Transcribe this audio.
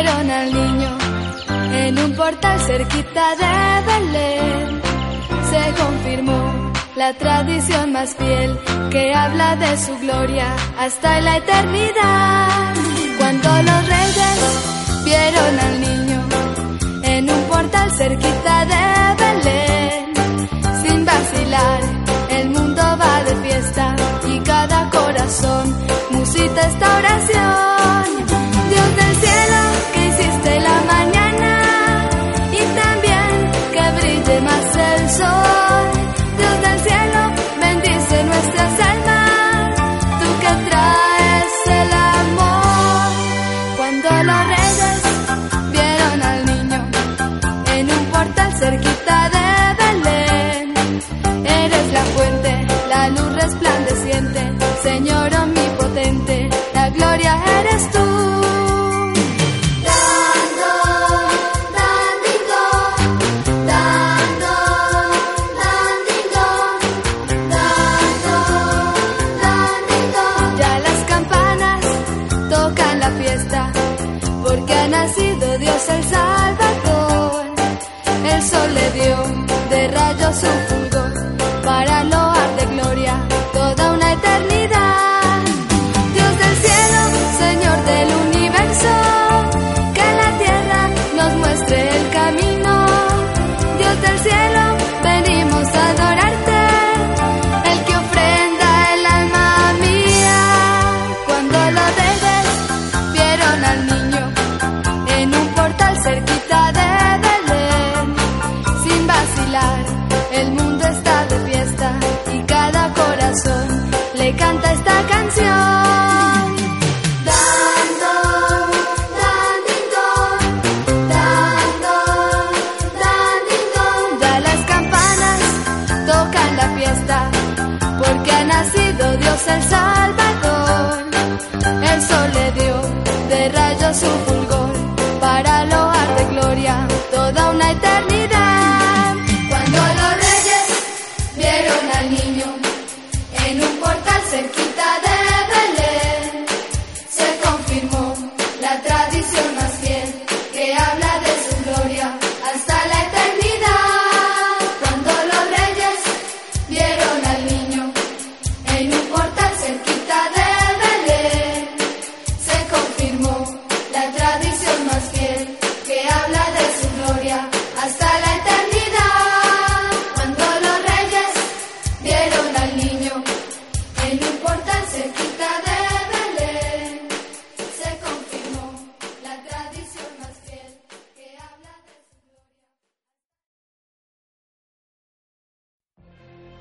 Vieron al niño en un portal cerquita de Belén, se confirmó la tradición más fiel que habla de su gloria hasta la eternidad. Cuando los reyes vieron al niño porque ha nacido. Dios el sal